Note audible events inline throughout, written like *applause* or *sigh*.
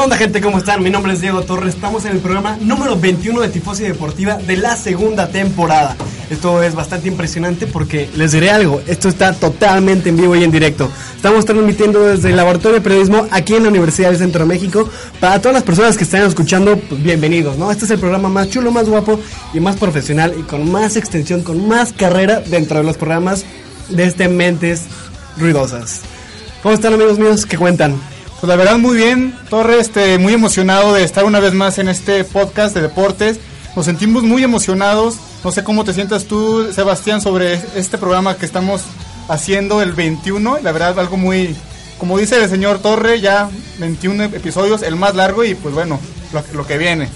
¿Qué onda gente? ¿Cómo están? Mi nombre es Diego Torres, estamos en el programa número 21 de Tifosi Deportiva de la segunda temporada. Esto es bastante impresionante porque les diré algo, esto está totalmente en vivo y en directo. Estamos transmitiendo desde el Laboratorio de Periodismo aquí en la Universidad del Centro de México. Para todas las personas que están escuchando, pues bienvenidos, ¿no? Este es el programa más chulo, más guapo y más profesional y con más extensión, con más carrera dentro de los programas de este Mentes Ruidosas. ¿Cómo están amigos míos? ¿Qué cuentan? Pues la verdad muy bien, Torre, este, muy emocionado de estar una vez más en este podcast de deportes. Nos sentimos muy emocionados. No sé cómo te sientas tú, Sebastián, sobre este programa que estamos haciendo el 21. La verdad, algo muy, como dice el señor Torre, ya 21 episodios, el más largo y pues bueno, lo, lo que viene.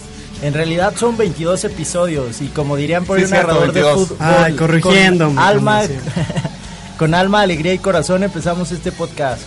En realidad son 22 episodios y como dirían por Sí, un cierto, narrador de 22. fútbol, Ay, corrigiéndome, con alma, *laughs* con alma, alegría y corazón empezamos este podcast.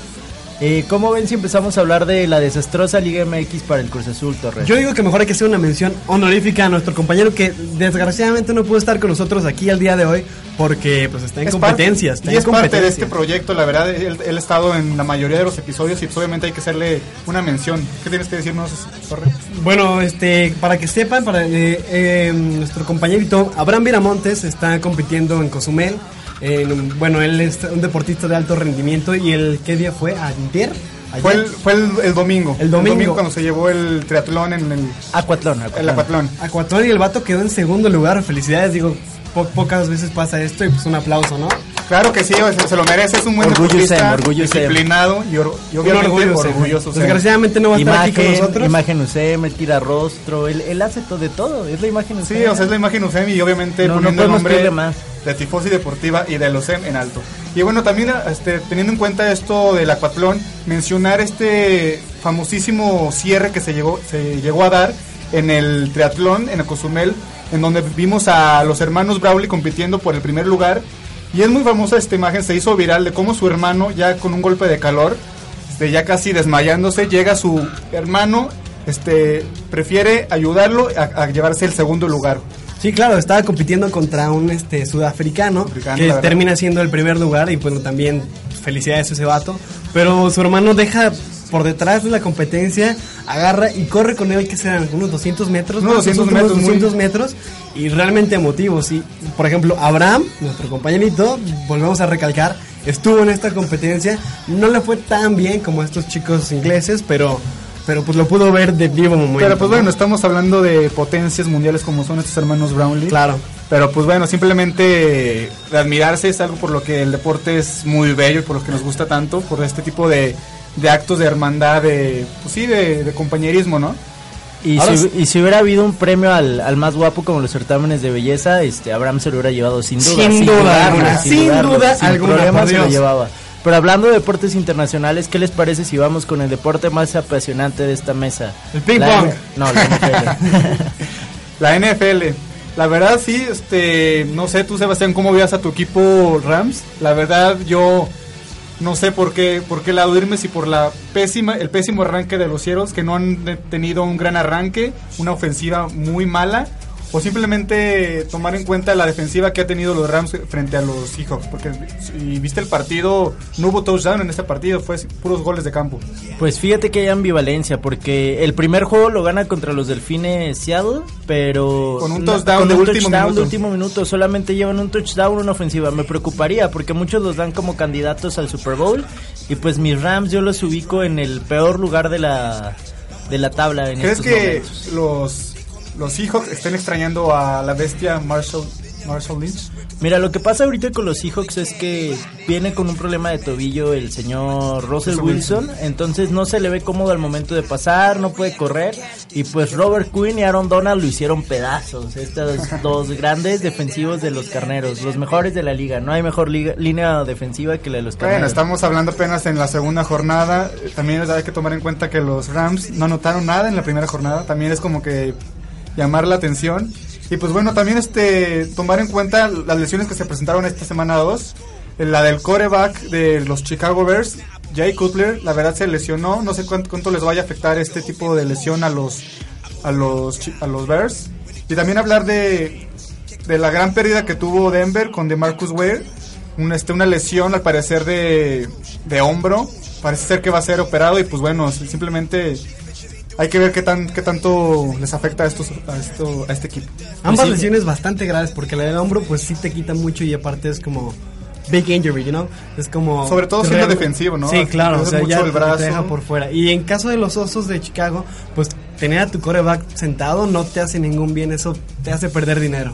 Eh, ¿Cómo ven si empezamos a hablar de la desastrosa Liga MX para el Cruz Azul, Torres? Yo digo que mejor hay que hacer una mención honorífica a nuestro compañero que desgraciadamente no pudo estar con nosotros aquí al día de hoy porque pues está en Es competencias. parte- está y en es parte de este proyecto, la verdad, él, él ha estado en la mayoría de los episodios y pues, obviamente hay que hacerle una mención. ¿Qué tienes que decirnos, Torre? Bueno, este, para que sepan, para eh, eh, nuestro compañerito Abraham Viramontes está compitiendo en Cozumel. En- bueno, él es un deportista de alto rendimiento y el ¿qué día fue? Ayer. Ayer. Fue el, fue el, el domingo. El domingo. cuando se llevó el triatlón en el, Acuatlón, el Acuatlón. acuatlón. Acuatlón y el vato quedó en segundo lugar. Felicidades, digo, po- pocas veces pasa esto y pues un aplauso, ¿no? Claro que sí, o sea, se lo merece, es un buen Orgullo deportista, Sem, orgullo Sem. disciplinado y, or- y Un obviamente orgullo, orgulloso. Sem. Desgraciadamente no va a estar aquí con Imagen, nosotros. imagen UCM, el tira rostro, él, él hace todo de todo, es la imagen Sí, UCM. o sea, es la imagen USEM y obviamente No, no poniendo el podemos nombre más. de Tifosi Deportiva y de los USEM en alto. Y bueno, también este, teniendo en cuenta esto del acuatlón, mencionar este famosísimo cierre que se llegó, se llegó a dar en el triatlón en Cozumel, en donde vimos a los hermanos Brawley compitiendo por el primer lugar. Y es muy famosa esta imagen, se hizo viral de cómo su hermano, ya con un golpe de calor, este, ya casi desmayándose, llega su hermano, este, prefiere ayudarlo a, a llevarse el segundo lugar. Sí, claro, estaba compitiendo contra un este sudafricano Africano, que termina siendo el primer lugar y bueno, también felicidades a ese vato, pero su hermano deja por detrás de la competencia, agarra y corre con él que serán unos 200 metros, ¿no? 200 Los últimos metros, muy- 200 metros y realmente emotivos, sí. Por ejemplo, Abraham, nuestro compañerito, volvemos a recalcar, estuvo en esta competencia, no le fue tan bien como a estos chicos ingleses, pero pero pues lo pudo ver de vivo momento. Pero pues ¿no? bueno, estamos hablando de potencias mundiales como son estos hermanos Brownlee. claro. Pero pues bueno, simplemente de admirarse es algo por lo que el deporte es muy bello y por lo que nos gusta tanto, por este tipo de, de actos de hermandad, de, pues sí, de, de compañerismo, ¿no? Y Ahora si, sí. y si hubiera habido un premio al, al más guapo como los certámenes de belleza, este Abraham se lo hubiera llevado sin duda. Sin duda dudarlo, alguna, sin dudarlo, duda sin alguna, problema por se lo llevaba. Pero hablando de deportes internacionales, ¿qué les parece si vamos con el deporte más apasionante de esta mesa? El ping pong. No, la NFL. *laughs* La NFL. La verdad sí, este, no sé tú Sebastián, ¿cómo veas a tu equipo Rams? La verdad yo no sé por qué, por qué lado irme, si por la pésima, el pésimo arranque de los Cielos, que no han tenido un gran arranque, una ofensiva muy mala, o simplemente tomar en cuenta la defensiva que ha tenido los Rams frente a los Seahawks, porque si viste el partido, no hubo touchdown en este partido, fue puros goles de campo. Pues fíjate que hay ambivalencia, porque el primer juego lo gana contra los Delfines Seattle, pero... Con un touchdown con de un último touchdown minuto. de último minuto, solamente llevan un touchdown, una ofensiva. Me preocuparía, porque muchos los dan como candidatos al Super Bowl, y pues mis Rams yo los ubico en el peor lugar de la, de la tabla en ¿Crees estos que momentos. los, los Seahawks estén extrañando a la bestia Marshall, Marshall Lynch? Mira, lo que pasa ahorita con los Seahawks es que viene con un problema de tobillo el señor Russell Wilson, entonces no se le ve cómodo al momento de pasar, no puede correr, y pues Robert Quinn y Aaron Donald lo hicieron pedazos, estos *laughs* dos grandes defensivos de los carneros, los mejores de la liga, no hay mejor liga- línea defensiva que la de los carneros. Bueno, estamos hablando apenas en la segunda jornada. También hay que tomar en cuenta que los Rams no anotaron nada en la primera jornada. También es como que llamar la atención. Y pues bueno, también este tomar en cuenta las lesiones que se presentaron esta semana 2. La del coreback de los Chicago Bears, Jay Cutler, la verdad se lesionó. No sé cuánto, cuánto les vaya a afectar este tipo de lesión a los a los a los Bears. Y también hablar de de la gran pérdida que tuvo Denver con DeMarcus Ware, un, este, una lesión al parecer de, de hombro, parece ser que va a ser operado y pues bueno, si- simplemente hay que ver qué tan qué tanto les afecta a estos a esto a este equipo. Ambas sí. lesiones bastante graves porque la del hombro pues sí te quita mucho y aparte es como big injury, you know? Es como Sobre todo siendo defensivo, ¿no? Sí, claro, o sea, mucho ya el brazo. te deja por fuera. Y en caso de los Osos de Chicago, pues tener a tu coreback sentado no te hace ningún bien, eso te hace perder dinero.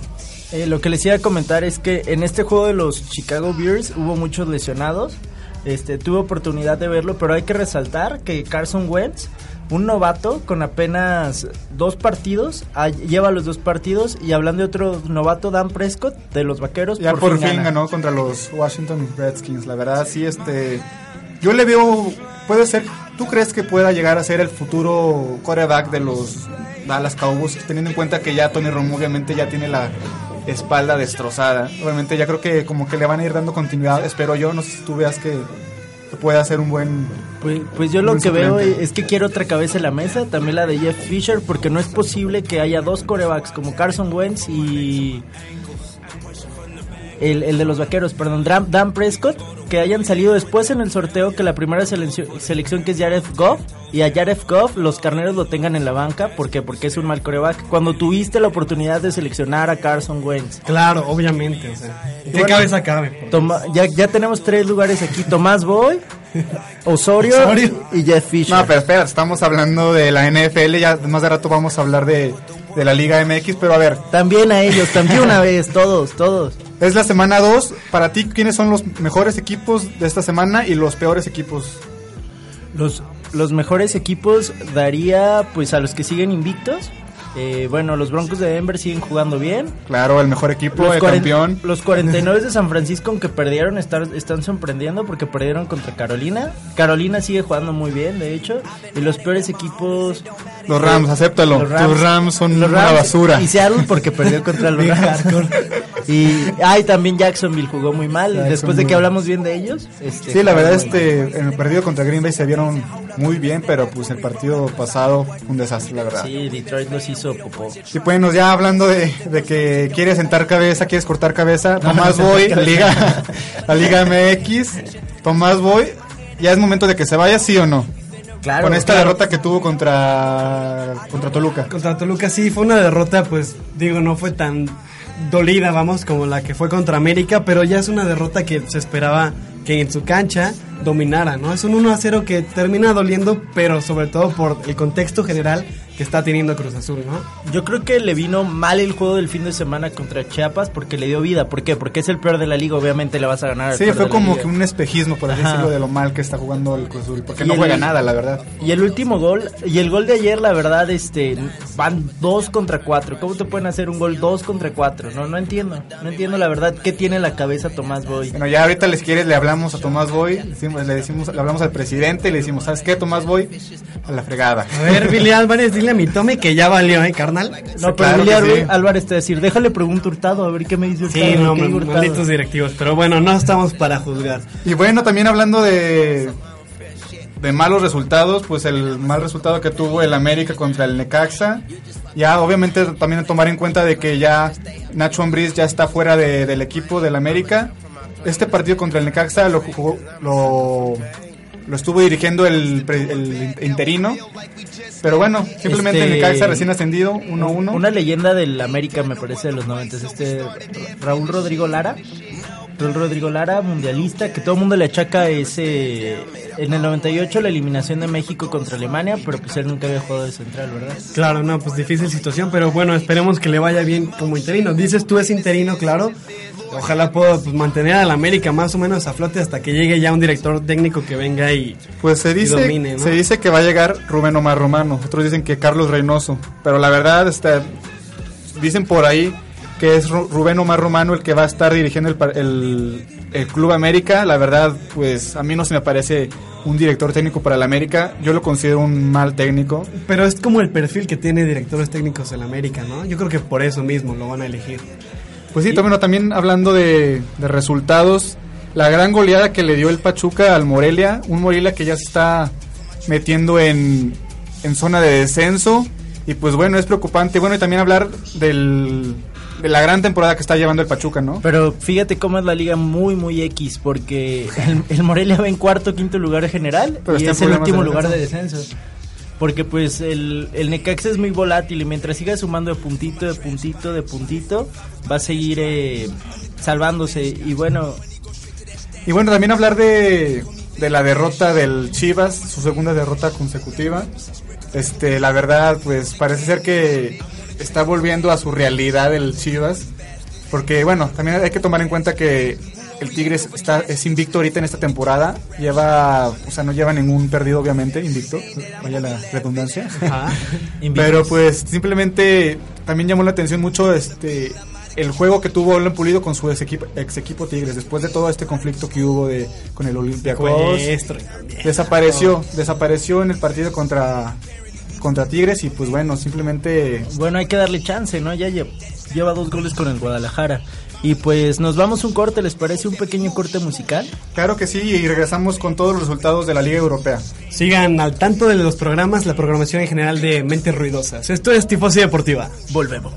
Eh, lo que les iba a comentar es que en este juego de los Chicago Bears hubo muchos lesionados. Este, tuve oportunidad de verlo, pero hay que resaltar que Carson Wentz, un novato con apenas dos partidos, ah, lleva los dos partidos. Y hablando de otro novato, Dan Prescott, de los Vaqueros, Ya por, fin, gana. ganó contra los Washington Redskins. La verdad, sí, este. Yo le veo. Puede ser. ¿Tú crees que pueda llegar a ser el futuro quarterback de los Dallas Cowboys? Teniendo en cuenta que ya Tony Romo, obviamente, ya tiene la espalda destrozada. Obviamente, ya creo que como que le van a ir dando continuidad. Espero yo. No sé si tú veas que, que pueda ser un buen. Pues, pues yo lo que veo es que quiero otra cabeza en la mesa, también la de Jeff Fisher, porque no es posible que haya dos corebacks como Carson Wentz y el, el de los vaqueros, perdón, Dan, Prescott, que hayan salido después en el sorteo que la primera selección, selección que es Jared Goff y a Jared Goff los carneros lo tengan en la banca, ¿por qué? Porque es un mal coreback. Cuando tuviste la oportunidad de seleccionar a Carson Wentz. Claro, obviamente, o sea, ¿qué Bueno, cabeza cabe? Toma- ya, ya tenemos tres lugares aquí, Tomás Boy, Osorio, Osorio. y Jeff Fisher. No, pero espera, estamos hablando de la NFL. Ya más de rato vamos a hablar de, de la Liga MX. Pero a ver, También a ellos, también una vez, todos, todos. Es la semana 2. Para ti, ¿quiénes son los mejores equipos de esta semana y los peores equipos? Los, los mejores equipos daría pues a los que siguen invictos. Eh, bueno, los Broncos de Denver siguen jugando bien. Claro, el mejor equipo, Los, el campeón. los 49 de *laughs* San Francisco, aunque perdieron, estar- están sorprendiendo porque perdieron contra Carolina. Carolina sigue jugando muy bien, de hecho. Y los peores equipos... Los Rams, acéptalo. Los Tus Rams son los una Rams basura. Y Seattle porque perdió contra *laughs* los Rams. Y ay, también Jacksonville jugó muy mal. Después de que hablamos bien de ellos. este, Sí, la verdad, este, en el partido contra Green Bay se vieron muy bien, pero pues el partido pasado un desastre, la verdad. Sí, Detroit los hizo popó. Y bueno, ya hablando de, de que quieres sentar cabeza, quieres cortar cabeza, Tomás Boy, Liga, *laughs* la Liga MX, Tomás Boy, ya es momento de que se vaya, sí o no. Claro, Con esta claro. derrota que tuvo contra, contra Toluca. Contra Toluca sí fue una derrota, pues digo, no fue tan dolida, vamos, como la que fue contra América, pero ya es una derrota que se esperaba que en su cancha dominara, ¿no? Es un 1 a 0 que termina doliendo, pero sobre todo por el contexto general que está teniendo Cruz Azul, ¿no? Yo creo que le vino mal el juego del fin de semana contra Chiapas porque le dio vida. ¿Por qué? Porque es el peor de la liga, obviamente le vas a ganar. al Sí, peor fue de la como liga. que un espejismo, por así Ajá. decirlo, de lo mal que está jugando el Cruz Azul. Porque Y no el- juega nada, la verdad. Y el último gol, y el gol de ayer, la verdad, este, van dos contra cuatro. ¿Cómo te pueden hacer un gol dos contra cuatro? No, no entiendo. No entiendo la verdad qué tiene en la cabeza Tomás Boy. Bueno, ya ahorita les quieres, le hablamos a Tomás Boy, le decimos, le, decimos, le hablamos al presidente y le decimos, ¿sabes qué, Tomás Boy? A la fregada. A ver, Billy Álvarez, *laughs* dile a mi Tommy que ya valió, ¿eh, carnal? No, pero claro sí. Álvarez te va a decir, déjale pregunto Hurtado, a ver qué me dice Hurtado. Sí, no, malditos directivos, pero bueno, no estamos para juzgar. Y bueno, también hablando de, de malos resultados, pues el mal resultado que tuvo el América contra el Necaxa. Ya obviamente también tomar en cuenta de que ya Nacho Ambriz ya está fuera de- del equipo del América. Este partido contra el Necaxa lo jugó, lo, lo estuvo dirigiendo el, pre- el interino. Pero bueno, simplemente Este- el Necaxa recién ascendido, 1-1. Una leyenda del América, me parece, de los 90. Este Raúl Rodrigo Lara. Rodrigo Lara, mundialista, que todo el mundo le achaca ese. En el 98, la eliminación de México contra Alemania, pero pues él nunca había jugado de central, ¿verdad? Claro, no, pues difícil situación, pero bueno, esperemos que le vaya bien como interino. Dices tú es interino, claro. Ojalá pueda pues, mantener al América más o menos a flote hasta que llegue ya un director técnico que venga y Pues se dice, domine, ¿no? se dice que va a llegar Rubén Omar Romano, otros dicen que Carlos Reynoso, pero la verdad este, dicen por ahí que es Ru- Rubén Omar Romano el que va a estar dirigiendo el, el, el Club América. La verdad, pues a mí no se me parece un director técnico para el América. Yo lo considero un mal técnico. Pero es como el perfil que tiene directores técnicos en América, ¿no? Yo creo que por eso mismo lo van a elegir. Pues sí, también, también hablando de, de resultados, la gran goleada que le dio el Pachuca al Morelia, un Morelia que ya se está metiendo en, en zona de descenso y pues bueno, es preocupante. Bueno, y también hablar del, de la gran temporada que está llevando el Pachuca, ¿no? Pero fíjate cómo es la liga muy, muy X, porque el, el Morelia va en cuarto, quinto lugar general Pero y es el último de lugar de descenso. descenso. porque pues el, el Necaxa es muy volátil y mientras siga sumando de puntito, de puntito, de puntito, va a seguir eh, salvándose. Y bueno, Y bueno, también hablar de, de la derrota del Chivas, su segunda derrota consecutiva. Este, la verdad, pues parece ser que está volviendo a su realidad el Chivas. Porque bueno, también hay que tomar en cuenta que el Tigres está, es invicto ahorita en esta temporada. Lleva, o sea, no lleva ningún perdido, obviamente, invicto. Vaya la redundancia. *laughs* Invictos. Pero pues simplemente también llamó la atención mucho este el juego que tuvo Alan Pulido con su ex equipo, ex equipo Tigres después de todo este conflicto que hubo de con el Olympiacos desapareció desapareció en el partido contra contra Tigres y pues bueno simplemente bueno, hay que darle chance, ¿no? Ya lle- lleva dos goles con el Guadalajara. Y pues nos vamos un corte, ¿les parece un pequeño corte musical? claro que sí y regresamos con todos los resultados de la Liga Europea Sigan al tanto de los programas, la programación en general de Mentes Ruidosas. Esto es Tifosi Deportiva. Volvemos.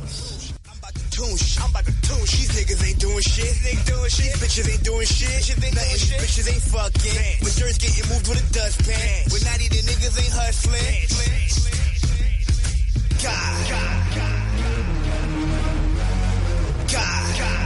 tune. I'm about to tune. These niggas ain't doing shit. They doing shit. These bitches ain't doing shit. Nothing. These bitches ain't fucking. When dirt's getting moved with a dustpan. When naughty the niggas ain't hustling. God. God. God.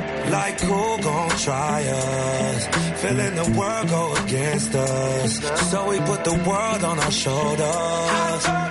Like who gon' try us? Feeling the world go against us. So we put the world on our shoulders.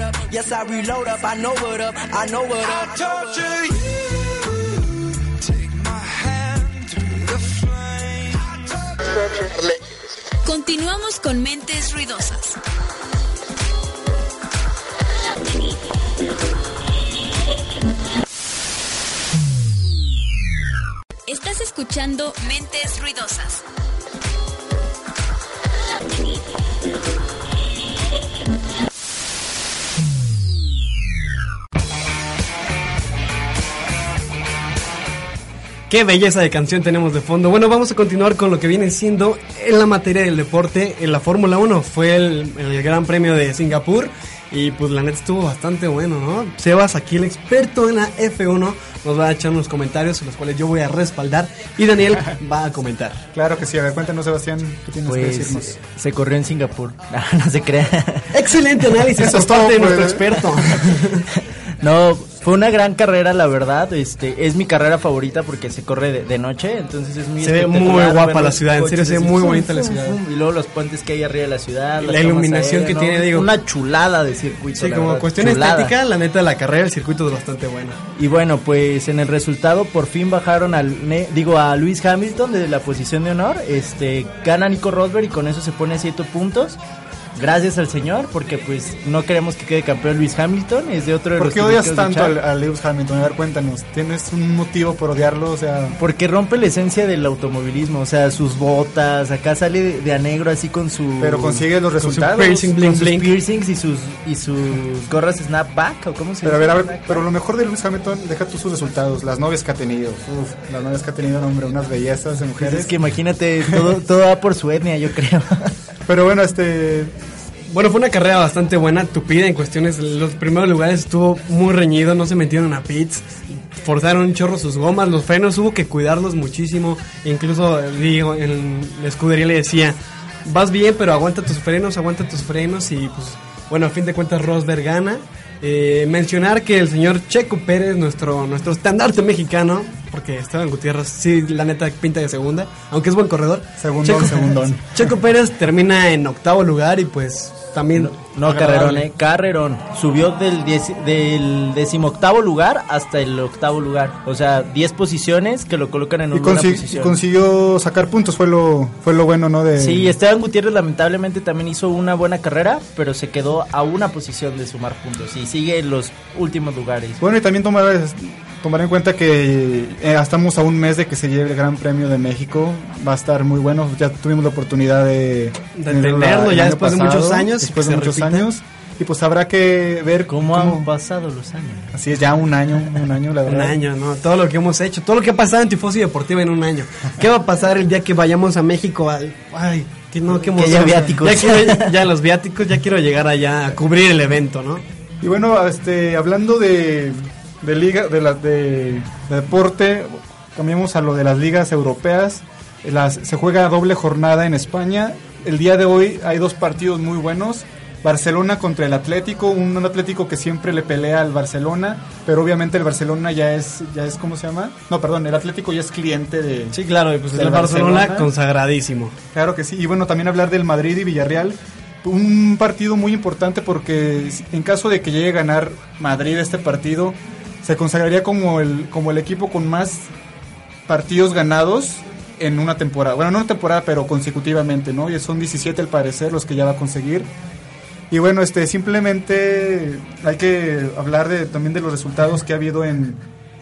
up. Yes, I reload up, I know what up, I know what I up. torture you. Take my hand through the flame. I Continuamos con Mentes Ruidosas. Estás escuchando Mentes Ruidosas. Qué belleza de canción tenemos de fondo. Bueno, vamos a continuar con lo que viene siendo en la materia del deporte. En la Fórmula 1 fue el, el Gran Premio de Singapur y pues la neta estuvo bastante bueno, ¿no? Sebas, aquí el experto en la F1, nos va a echar unos comentarios, los cuales yo voy a respaldar y Daniel *laughs* va a comentar. claro que sí a ver cuéntanos Sebastián qué tienes que decirnos Pues se corrió en Singapur. No, *laughs* no se crea. Excelente análisis Eso es todo, parte de nuestro pues. experto. *laughs* No, Fue una gran carrera, la verdad. Este, es mi carrera favorita porque se corre de, de noche, entonces es muy Se ve muy guapa la ciudad, en serio, se ve muy fum, bonita la ciudad. fum, y luego los puentes que hay arriba de la ciudad. La iluminación que tiene, digo. Una chulada de circuito. Sí, como verdad, cuestión chulada. estética, la neta, la carrera, el circuito es bastante bueno. Y bueno, pues en el resultado por fin bajaron al digo a Luis Hamilton de la posición de honor. Este gana Nico Rosberg y con eso se pone a 7 puntos. Gracias al señor, porque pues no queremos que quede campeón Luis Hamilton, es de otro de ¿Por los qué odias tanto al- a Lewis Hamilton? A ver, cuéntanos. ¿Tienes un motivo por odiarlo? O sea, Porque rompe la esencia del automovilismo, o sea, sus botas, acá sale de, de a negro así con su... pero consigue los su resultados. piercing, con sus bling, bling. piercings y sus, y sus gorras snapback, o cómo se Pero a ver, a ver, pero lo mejor de Lewis Hamilton, deja tú sus resultados, las novias que ha tenido. Uf, las novias que ha tenido, hombre, unas bellezas de Pues mujeres. es que imagínate, todo, todo va por su etnia, yo creo. *laughs* Pero bueno, este, Bueno, fue una carrera bastante buena, tupida en cuestiones. Los primeros lugares estuvo muy reñido, no se metieron a pits, forzaron un chorro sus gomas, los frenos hubo que cuidarlos muchísimo. Incluso, digo, en la escudería le decía: Vas bien, pero aguanta tus frenos, aguanta tus frenos. Y pues, bueno, a fin de cuentas, Rosberg gana. Eh, mencionar que el señor Checo Pérez, nuestro, nuestro estandarte mexicano, porque Esteban Gutiérrez, sí, la neta pinta de segunda, aunque es buen corredor. Segundón, Checo, segundón. *laughs* Checo Pérez termina en octavo lugar y pues también No, carrerón, eh, carrerón. Subió del, dieci- del decimoctavo lugar hasta el octavo lugar. O sea, 10 posiciones que lo colocan en y, una consi- y posición. consiguió sacar puntos, fue lo, fue lo bueno, ¿no? De, Sí, Esteban Gutiérrez lamentablemente también hizo una buena carrera, pero se quedó a una posición de sumar puntos y sigue en los últimos lugares. Bueno, y también tomar, tomar en cuenta que eh, estamos a un mes de que se lleve el Gran Premio de México. Va a estar muy bueno. Ya tuvimos la oportunidad de, De tenerlo ya después de muchos años, Después que de muchos años. Y pues habrá que ver ¿Cómo han pasado los años? Así es, ya un año, un año, la Un verdad. año, ¿no? Todo lo que hemos hecho, todo lo que ha pasado en Tifosi Deportiva en un año. ¿Qué va a pasar el día que vayamos a México? Al, ay, que no, qué emoción. haya viáticos. Ya, quiero- ya los viáticos, ya quiero llegar allá a cubrir el evento, ¿no? Y bueno, este, hablando de, de liga, de, la, de, de deporte, cambiamos a lo de las ligas europeas. Las, se juega doble jornada en España. El día de hoy hay dos partidos muy buenos. Barcelona contra el Atlético, un, un Atlético que siempre le pelea al Barcelona, pero obviamente el Barcelona ya es, ya es ¿cómo se llama? No, perdón, el Atlético ya es cliente de... Sí, claro, y pues el Barcelona, Barcelona. consagradísimo. Claro que sí, y bueno, también hablar del Madrid y Villarreal, un partido muy importante porque en caso de que llegue a ganar Madrid este partido, se consagraría como el, como el equipo con más partidos ganados en una temporada. Bueno, no una temporada, pero consecutivamente, ¿no? Y son 17 al parecer los que ya va a conseguir. Y bueno, este simplemente hay que hablar de, también de los resultados que ha habido en,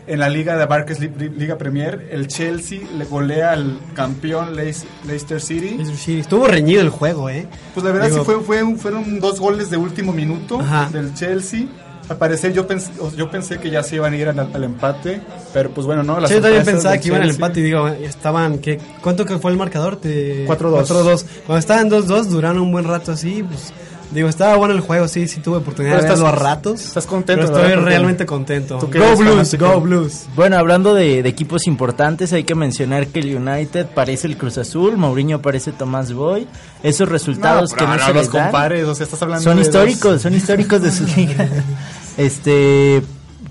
en la liga de Barclays Li- Liga Premier. El Chelsea le golea al campeón Leicester City. Sí, estuvo reñido el juego, ¿eh? Pues la verdad Digo- sí fue, fueron dos goles de último minuto Ajá. del Chelsea. Al parecer yo pensé, yo pensé que ya se iban a ir al, al empate, pero pues bueno, no. las Sí, yo también pensaba que iban al empate y digo, estaban, ¿qué? ¿cuánto que fue el marcador? Te- 4-2. 4-2. Cuando estaban 2-2 duraron un buen rato así, pues digo, estaba bueno el juego, sí, sí tuve oportunidad Pero de verlo a estás- ratos. estás contento, Pero estoy realmente contento. Go eres Blues, go Blues. Bueno, hablando de, de equipos importantes, hay que mencionar que el United parece el Cruz Azul, Mourinho parece Tomás Boy. Esos resultados No, que no, no se los les dan compares, o sea, estás hablando son de históricos, dos- son históricos de su liga. *laughs* *laughs* Este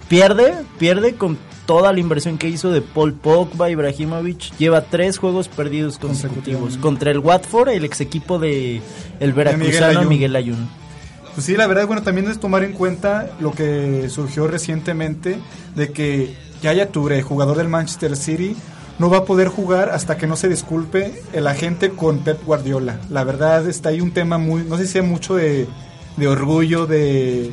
pierde, pierde con toda la inversión que hizo de Paul Pogba, Ibrahimovic, lleva tres juegos perdidos consecutivos contra el Watford, el ex equipo de el veracruzano. Miguel Ayun. Pues sí, la verdad, bueno, también es tomar en cuenta lo que surgió recientemente de que Yaya Touré, jugador del Manchester City, no va a poder jugar hasta que no se disculpe el agente con Pep Guardiola. La verdad, está ahí un tema muy, no sé si sea mucho de, de orgullo, de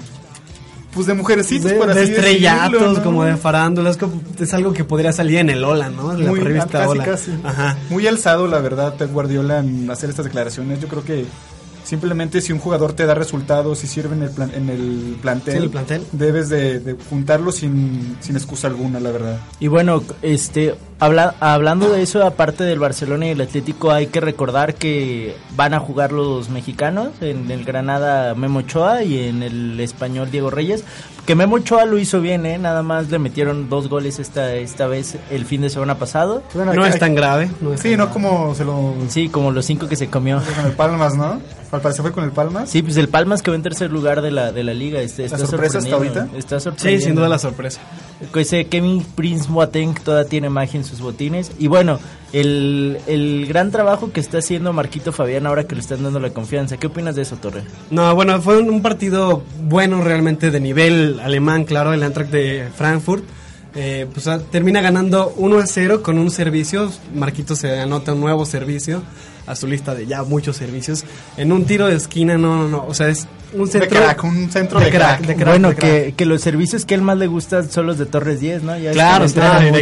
pues de mujercitos, De, por de así estrellatos, decirlo, ¿no? como de farándulas, es algo que podría salir en el Ola, ¿no? En la muy, revista casi, Ola. casi. Ajá. Muy alzado, la verdad, Pep Guardiola en hacer estas declaraciones. Yo creo que simplemente si un jugador te da resultados y sirve en el, plan- en el plantel, Sí, en el plantel. debes de, de juntarlo sin, sin excusa alguna, la verdad. Y bueno, este habla- hablando de eso, aparte del Barcelona y el Atlético, hay que recordar que van a jugar los mexicanos, en el Granada Memo Ochoa y en el español Diego Reyes. Que Memo Ochoa lo hizo bien, ¿eh? nada más le metieron dos goles esta, esta vez el fin de semana pasado. Bueno, No es tan grave. no es Sí, tan no grave. como se lo... Sí, como los cinco que se comió. Con el Palmas, ¿no? Al parecer fue con el Palmas. Sí, pues el Palmas que va en tercer lugar de la, de la liga. Este, está sorpresa hasta ahorita? Está Sí, sin duda la sorpresa. Ese Kevin Prince Boateng todavía tiene magia en sus botines. Y bueno, el, el gran trabajo que está haciendo Marquito Fabián ahora que le están dando la confianza. ¿Qué opinas de eso, Torre? No, bueno, fue un, partido bueno realmente de nivel alemán, claro, el Eintracht de Frankfurt. Eh, pues ah, termina ganando 1 a 0 con un servicio. Marquito se anota un nuevo servicio a su lista de ya muchos servicios. En un tiro de esquina, no, no, no. O sea, es un centro. crack, un centro de crack. de crack, bueno, de crack. que, que los servicios que él más le gustan son los de Torres 10, ¿no? Ya Claro, claro, de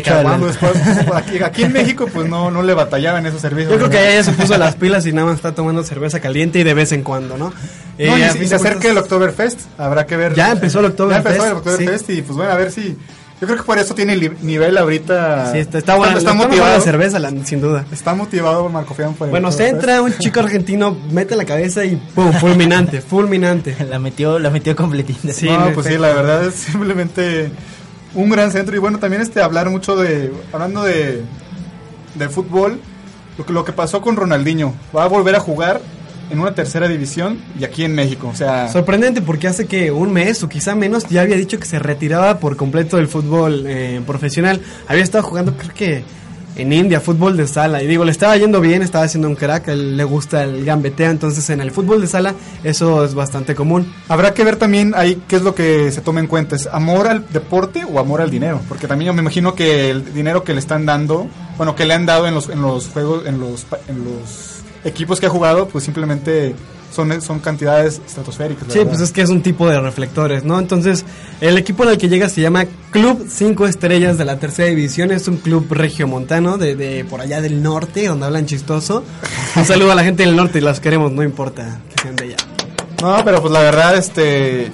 después, *laughs* aquí, aquí en México, pues no, no le batallaban esos servicios. Yo creo que ella ya se puso las pilas y nada más está tomando cerveza caliente y de vez en cuando, ¿no? No, Eh, y se acerca el Oktoberfest, habrá que ver. Ya empezó el Oktoberfest, Ya empezó el Oktoberfest y pues bueno, a ver si... Yo creo que por eso tiene li- nivel ahorita... Sí, está, está buena, está, está motivado. la cerveza, la- sin duda. Está motivado Marco Fian por el Bueno, se entra un chico argentino, mete la cabeza y ¡pum! Fulminante, *laughs* fulminante. La metió, la metió completita. Sí, no, pues sí, la verdad es simplemente un gran centro. Y bueno, también este hablar mucho de. Hablando de, de fútbol, lo que, lo que pasó con Ronaldinho. Va a volver a jugar en una tercera división y aquí en México. O sea, Sorprendente porque hace que un mes o quizá menos ya había dicho que se retiraba por completo del fútbol eh, profesional. Había estado jugando creo que en India, fútbol de sala. Y digo, le estaba yendo bien, estaba haciendo un crack, él le gusta el gambeteo, entonces en el fútbol de sala eso es bastante común. habrá que ver también ahí qué es lo que se toma en cuenta. ¿Es amor al deporte o amor al dinero? Porque también yo me imagino que el dinero que le están dando, bueno, que le han dado en los, en los juegos, en los, en los equipos que ha jugado, pues simplemente son, son cantidades estratosféricas. Sí, verdad. pues es que es un tipo de reflectores, ¿no? Entonces, el equipo el que llega se llama Club 5 Estrellas de la Tercera División. Es un club regiomontano de, de por allá del norte, donde hablan chistoso. Un saludo a la gente del norte y las queremos, no importa que sean de allá. No, pero pues la verdad, este.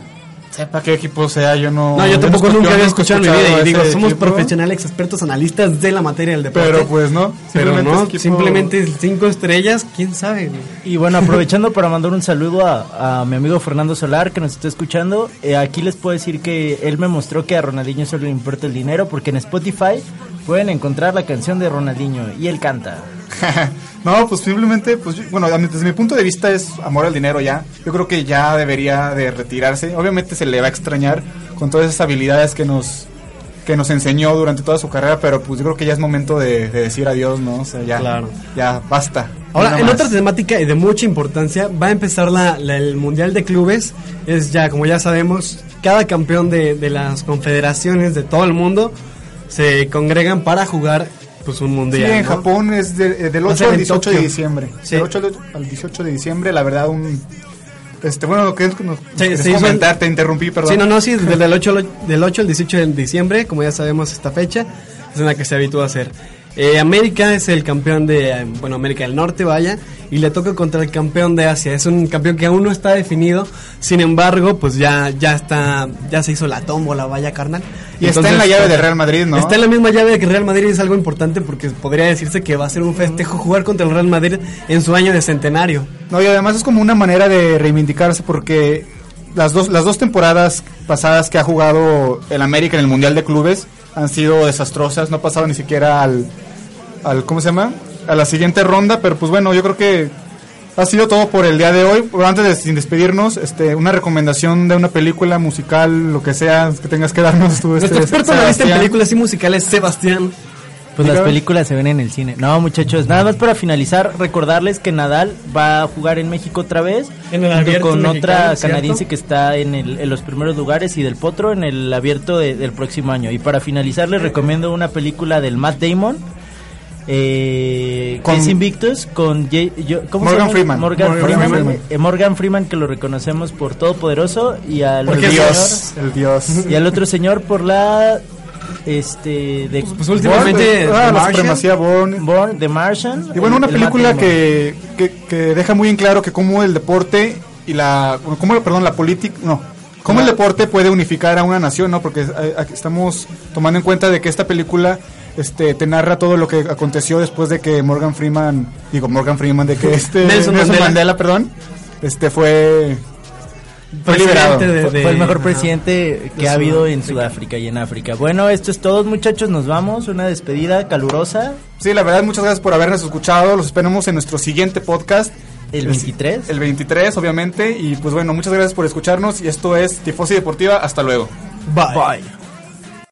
Sepa qué equipo sea, yo no. No, yo no tampoco escucho- nunca había no escuchado en mi vida. escuchado Y digo, somos equipo, profesionales, expertos, analistas de la materia del deporte. Pero pues no. Pero simplemente no, es equipo- simplemente 5 estrellas, quién sabe. Y bueno, aprovechando para mandar un saludo a, a mi amigo Fernando Solar que nos está escuchando, eh, aquí les puedo decir que él me mostró que a Ronaldinho solo le importa el dinero porque en Spotify pueden encontrar la canción de Ronaldinho y él canta. *laughs* no, pues simplemente, pues yo- bueno, desde mi punto de vista es amor al dinero ya. Yo creo que ya debería de retirarse. Obviamente se le va a extrañar con todas esas habilidades que nos que nos enseñó durante toda su carrera, pero pues yo creo que ya es momento de, de decir adiós, ¿no? O sea, ya, Claro. ya basta. Ahora, en más. otra temática y de mucha importancia, va a empezar la, la- el Mundial de Clubes. Es ya, como ya sabemos, cada campeón de, de las confederaciones de todo el mundo se congregan para jugar pues un Sí, mundial. en ¿no? Japón es de- eh, del Va a 8 ser al en 18 de Tokio. diciembre. Sí. Del 8 al- al 18 de diciembre, la verdad, un. Este, bueno, lo que es. Nos, Sí, sí, comentar, te interrumpí, perdón. Sí, no, no, sí, desde el 8, al- del 8 al 18 de diciembre, como ya sabemos esta fecha, es en la que se habitúa a hacer. Eh, América es el campeón de, eh, bueno, América del Norte, vaya, y le toca contra el campeón de Asia. Es un campeón que aún no está definido, sin embargo, pues ya, ya está, ya se hizo la tómbola, vaya carnal. Y está en la llave de Real Madrid, ¿no? Está en la misma llave que Real Madrid, es algo importante porque podría decirse que va a ser un festejo jugar contra el Real Madrid en su año de centenario. No, y además es como una manera de reivindicarse porque las dos, las dos temporadas pasadas que ha jugado el América en el Mundial de Clubes han sido desastrosas, no ha pasado ni siquiera al, al ¿cómo se llama? A la siguiente ronda, pero pues bueno, yo creo que ha sido todo por el día de hoy. Pero antes de sin despedirnos, este, una recomendación de una película musical, lo que sea que tengas que darnos tú. Este, Nuestro experto en películas y musicales, Sebastián. Pues las películas se ven en el cine. No, muchachos, nada más para finalizar, recordarles que Nadal va a jugar en México otra vez. En el junto con mexicano, otra ¿cierto? canadiense que está en, el- en los primeros lugares y del Potro en el abierto de- del próximo año. Y para finalizar, les recomiendo una película del Matt Damon. Eh, Con- que es Invictus con yo- ¿cómo se Morgan llama? Freeman. Morgan, Morgan Freeman, Freeman. eh, Morgan Freeman que lo reconocemos por Todopoderoso y al dios, el dios. señor- y al otro señor por la este de Pues últimamente, Ah, The la Martian. supremacía Bourne. Born, The Martian. Y bueno, una el- el película que, que, que deja muy en claro que cómo el deporte y la, cómo, perdón, la política, no, cómo el deporte puede unificar a una nación, ¿no? Porque eh, estamos tomando en cuenta de que esta película este te narra todo lo que aconteció después de que Morgan Freeman, digo Morgan Freeman, de que *laughs* este Nelson Mandela. perdón, este fue fue liberado. de- Fue, de- fue el mejor ajá. presidente que ha habido en Sudáfrica y en África. Bueno, esto es todo, muchachos. Nos vamos. Una despedida calurosa. Sí, la verdad, muchas gracias por habernos escuchado. Los esperamos en nuestro siguiente podcast. El Es- 23. El 23, obviamente. Y pues bueno, muchas gracias por escucharnos. Y esto es Tifosi Deportiva. Hasta luego. Bye. Bye.